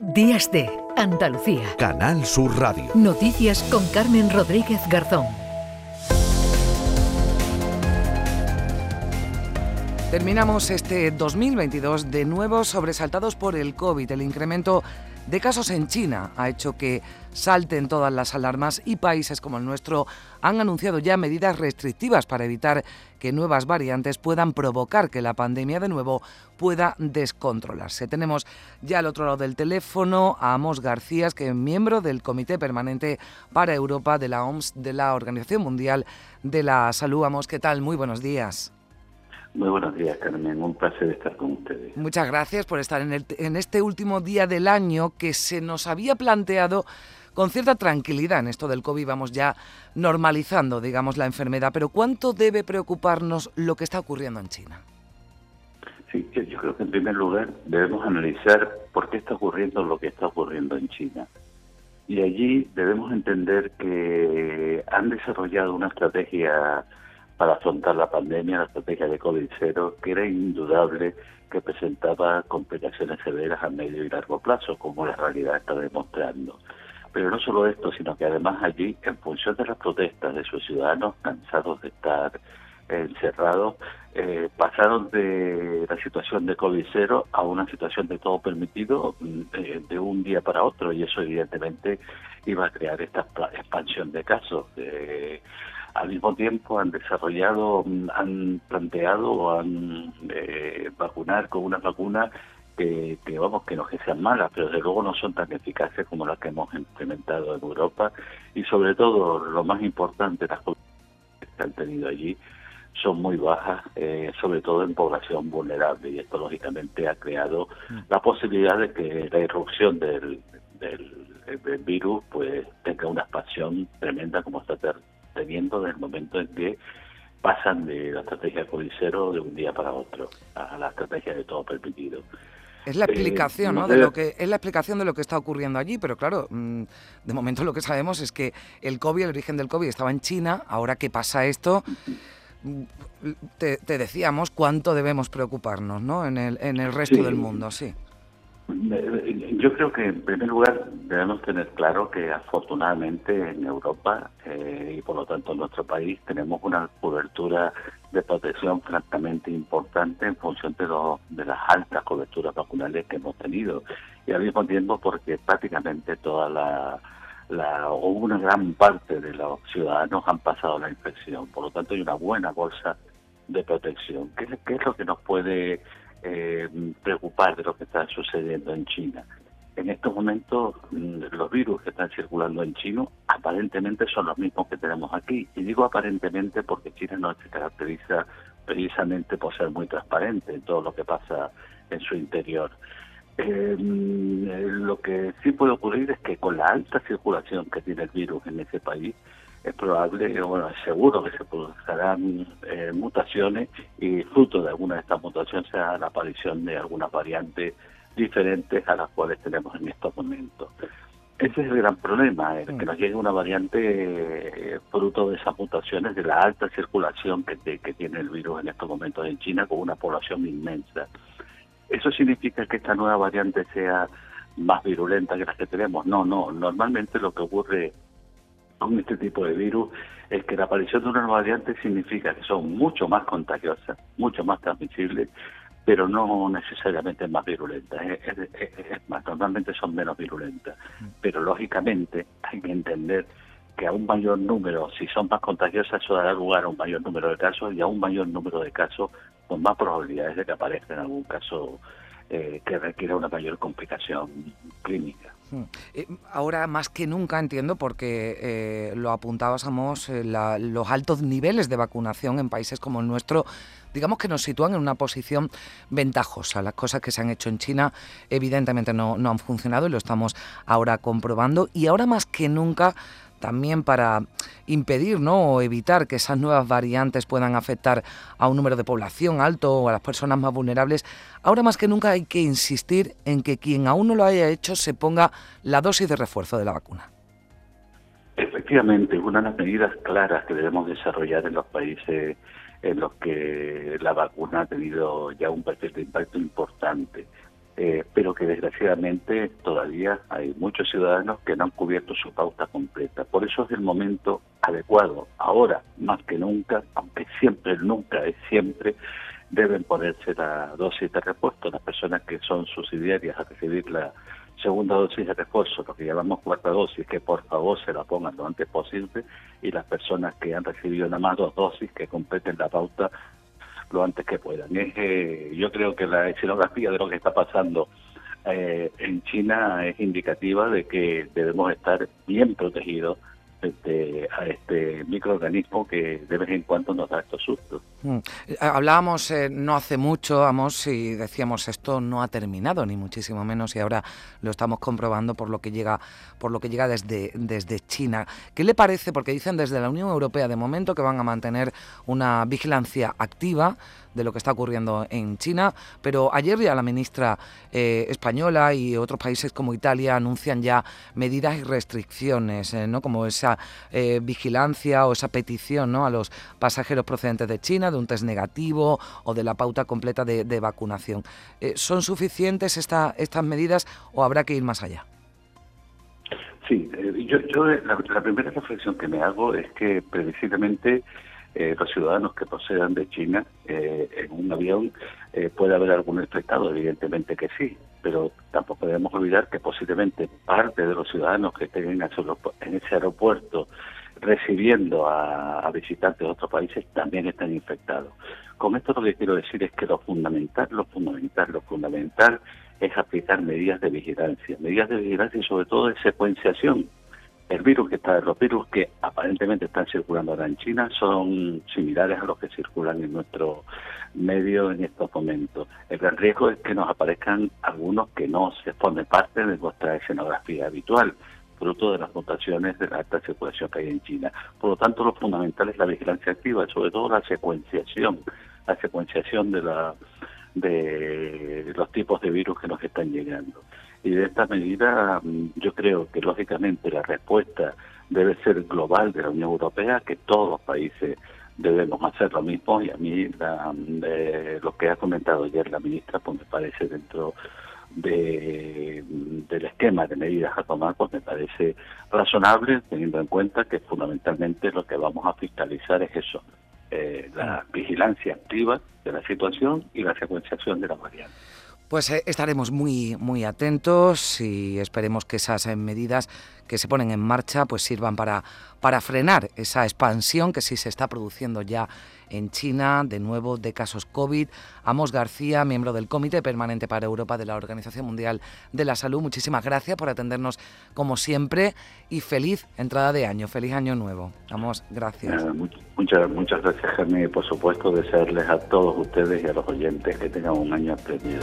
Días de Andalucía. Canal Sur Radio. Noticias con Carmen Rodríguez Garzón. Terminamos este 2022 de nuevo sobresaltados por el COVID. El incremento de casos en China ha hecho que salten todas las alarmas y países como el nuestro han anunciado ya medidas restrictivas para evitar que nuevas variantes puedan provocar que la pandemia de nuevo pueda descontrolarse. Tenemos ya al otro lado del teléfono a Amos García, que es miembro del Comité Permanente para Europa de la OMS, de la Organización Mundial de la Salud. Amos, ¿qué tal? Muy buenos días. Muy buenos días, Carmen. Un placer estar con ustedes. Muchas gracias por estar en, en este último día del año que se nos había planteado con cierta tranquilidad en esto del COVID. Vamos ya normalizando, digamos, la enfermedad. Pero ¿cuánto debe preocuparnos lo que está ocurriendo en China? Sí, yo creo que en primer lugar debemos analizar por qué está ocurriendo lo que está ocurriendo en China. Y allí debemos entender que han desarrollado una estrategia para afrontar la pandemia, la estrategia de COVID-0, que era indudable que presentaba complicaciones severas a medio y largo plazo, como la realidad está demostrando. Pero no solo esto, sino que además allí, en función de las protestas de sus ciudadanos cansados de estar encerrados, eh, pasaron de la situación de COVID-0 a una situación de todo permitido mm, eh, de un día para otro y eso evidentemente iba a crear esta expansión de casos. Eh, al mismo tiempo han desarrollado, han planteado o han eh, vacunar con unas vacunas que, vamos que no que sean malas, pero desde luego no son tan eficaces como las que hemos implementado en Europa y sobre todo lo más importante las que han tenido allí son muy bajas, eh, sobre todo en población vulnerable y esto lógicamente ha creado mm. la posibilidad de que la irrupción del, del, del virus pues tenga una expansión tremenda como está teniendo desde el momento en que pasan de la estrategia codicero de un día para otro a la estrategia de todo permitido. Es la explicación, ¿no? De lo que es la explicación de lo que está ocurriendo allí, pero claro, mm, de momento lo que sabemos es que el COVID, el origen del COVID estaba en China. Ahora que pasa esto, mm, te, decíamos cuánto debemos preocuparnos, ¿no? En el en el resto del mundo, sí. Yo creo que en primer lugar debemos tener claro que afortunadamente en Europa eh, y por lo tanto en nuestro país tenemos una cobertura de protección francamente importante en función de, de las altas coberturas vacunales que hemos tenido y al mismo tiempo porque prácticamente toda la, la o una gran parte de los ciudadanos han pasado la infección, por lo tanto hay una buena bolsa de protección. ¿Qué, qué es lo que nos puede eh, preocupar de lo que está sucediendo en China. En estos momentos, mm, los virus que están circulando en China aparentemente son los mismos que tenemos aquí. Y digo aparentemente porque China no se caracteriza precisamente por ser muy transparente en todo lo que pasa en su interior. Eh, mm, lo que sí puede ocurrir es que con la alta circulación que tiene el virus en ese país, es probable, bueno, es seguro que se produzcan eh, mutaciones y fruto de alguna de estas mutaciones sea la aparición de algunas variantes diferentes a las cuales tenemos en estos momentos. Ese es el gran problema, el que nos llegue una variante eh, fruto de esas mutaciones, de la alta circulación que, que tiene el virus en estos momentos en China con una población inmensa. ¿Eso significa que esta nueva variante sea más virulenta que las que tenemos? No, no. Normalmente lo que ocurre con este tipo de virus es que la aparición de una nueva variante significa que son mucho más contagiosas, mucho más transmisibles, pero no necesariamente más virulentas. Es, más, normalmente son menos virulentas. Mm. Pero lógicamente hay que entender que a un mayor número, si son más contagiosas, eso dará lugar a un mayor número de casos y a un mayor número de casos con más probabilidades de que aparezca en algún caso eh, que requiera una mayor complicación clínica. Hmm. Eh, ahora más que nunca entiendo porque eh, lo apuntábamos eh, los altos niveles de vacunación en países como el nuestro, digamos que nos sitúan en una posición ventajosa. Las cosas que se han hecho en China evidentemente no, no han funcionado y lo estamos ahora comprobando y ahora más que nunca también para impedir ¿no? o evitar que esas nuevas variantes puedan afectar a un número de población alto o a las personas más vulnerables, ahora más que nunca hay que insistir en que quien aún no lo haya hecho se ponga la dosis de refuerzo de la vacuna. Efectivamente, una de las medidas claras que debemos desarrollar en los países en los que la vacuna ha tenido ya un perfil de impacto importante eh, pero que desgraciadamente todavía hay muchos ciudadanos que no han cubierto su pauta completa. Por eso es el momento adecuado, ahora más que nunca, aunque siempre, nunca es siempre, deben ponerse la dosis de repuesto. Las personas que son subsidiarias a recibir la segunda dosis de refuerzo, lo que llamamos cuarta dosis, que por favor se la pongan lo antes posible, y las personas que han recibido nada más dos dosis, que completen la pauta lo antes que puedan. Eh, yo creo que la escenografía de lo que está pasando eh, en China es indicativa de que debemos estar bien protegidos este, a este microorganismo que de vez en cuando nos da estos sustos. Mm. Eh, hablábamos eh, no hace mucho, vamos, y decíamos esto no ha terminado ni muchísimo menos y ahora lo estamos comprobando por lo que llega, por lo que llega desde, desde China. ¿Qué le parece? Porque dicen desde la Unión Europea de momento que van a mantener una vigilancia activa de lo que está ocurriendo en China, pero ayer ya la ministra eh, española y otros países como Italia anuncian ya medidas y restricciones, ¿no? como esa vigilancia o esa petición ¿no? a los pasajeros procedentes de China de un test negativo o de la pauta completa de, vacunación. ¿Son suficientes esta, estas medidas o habrá que ir más allá? Sí, yo, yo la, la, primera reflexión que me hago es que precisamente eh, los ciudadanos que procedan de China eh, en un avión eh, puede haber algún infectado, evidentemente que sí, pero tampoco debemos olvidar que posiblemente parte de los ciudadanos que estén en ese aeropuerto recibiendo a, visitantes de otros países también están infectados. Con esto lo que quiero decir es que lo fundamental, lo fundamental, lo fundamental es aplicar medidas de vigilancia, medidas de vigilancia y sobre todo de secuenciación el virus que está, los virus que aparentemente están circulando ahora en China son similares a los que circulan en nuestro medio en estos momentos. El gran riesgo es que nos aparezcan algunos que no se formen parte de nuestra escenografía habitual de las mutaciones de la alta circulación que hay en China. Por lo tanto, lo fundamental es la vigilancia activa, sobre todo la secuenciación, la secuenciación de la de los tipos de virus que nos están llegando. Y de esta medida mm, yo creo que lógicamente la respuesta debe ser global de la Unión Europea, que todos los países debemos hacer lo mismo y a mí mm, lo que ha comentado ayer la ministra pues me parece dentro de, del esquema de medidas a tomar pues me parece razonable teniendo en cuenta que fundamentalmente lo que vamos a fiscalizar es eso eh, la vigilancia activa de la situación y la secuenciación de la variantes. Pues eh, estaremos muy, muy atentos y esperemos que esas eh, medidas que se ponen en marcha pues sirvan para, para frenar esa expansión que sí se está produciendo ya en China, de nuevo de casos COVID. Amos García, miembro del Comité Permanente para Europa de la Organización Mundial de la Salud, muchísimas gracias por atendernos como siempre y feliz entrada de año, feliz año nuevo. Amos, gracias. muchas, muchas gracias, Jaime, y por supuesto desearles a todos ustedes y a los oyentes que tengan un año aprendido.